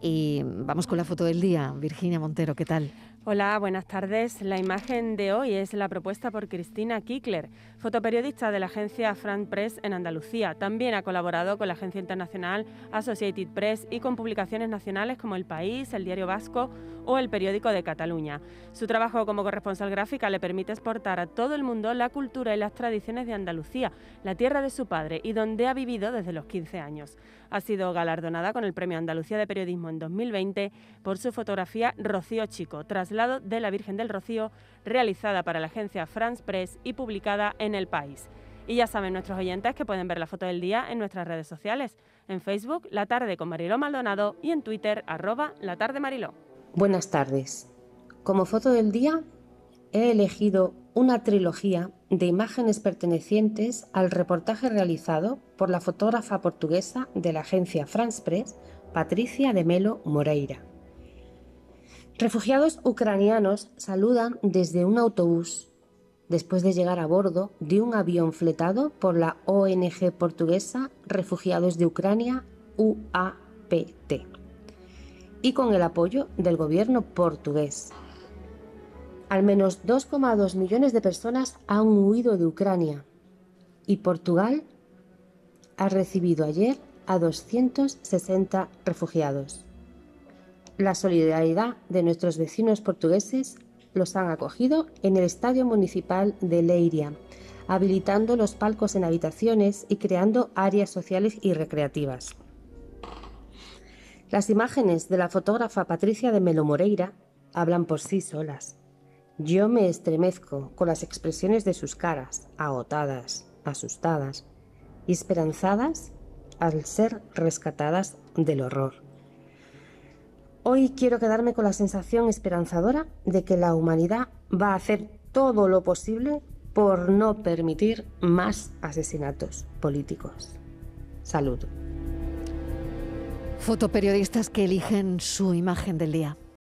Y vamos con la foto del día. Virginia Montero, ¿qué tal? Hola, buenas tardes. La imagen de hoy es la propuesta por Cristina Kickler, fotoperiodista de la agencia Front Press en Andalucía. También ha colaborado con la agencia internacional Associated Press y con publicaciones nacionales como El País, El Diario Vasco o El Periódico de Cataluña. Su trabajo como corresponsal gráfica le permite exportar a todo el mundo la cultura y las tradiciones de Andalucía, la tierra de su padre y donde ha vivido desde los 15 años. Ha sido galardonada con el Premio Andalucía de Periodismo en 2020 por su fotografía Rocío Chico, traslado de la Virgen del Rocío, realizada para la agencia France Press y publicada en El País. Y ya saben nuestros oyentes que pueden ver la foto del día en nuestras redes sociales, en Facebook La Tarde con Mariló Maldonado y en Twitter arroba La Tarde Mariló. Buenas tardes. Como foto del día he elegido una trilogía de imágenes pertenecientes al reportaje realizado por la fotógrafa portuguesa de la agencia France Press, Patricia de Melo Moreira. Refugiados ucranianos saludan desde un autobús después de llegar a bordo de un avión fletado por la ONG portuguesa Refugiados de Ucrania UAPT y con el apoyo del gobierno portugués. Al menos 2,2 millones de personas han huido de Ucrania y Portugal ha recibido ayer a 260 refugiados. La solidaridad de nuestros vecinos portugueses los han acogido en el Estadio Municipal de Leiria, habilitando los palcos en habitaciones y creando áreas sociales y recreativas. Las imágenes de la fotógrafa Patricia de Melo Moreira hablan por sí solas. Yo me estremezco con las expresiones de sus caras, agotadas, asustadas y esperanzadas al ser rescatadas del horror. Hoy quiero quedarme con la sensación esperanzadora de que la humanidad va a hacer todo lo posible por no permitir más asesinatos políticos. Salud. Fotoperiodistas que eligen su imagen del día.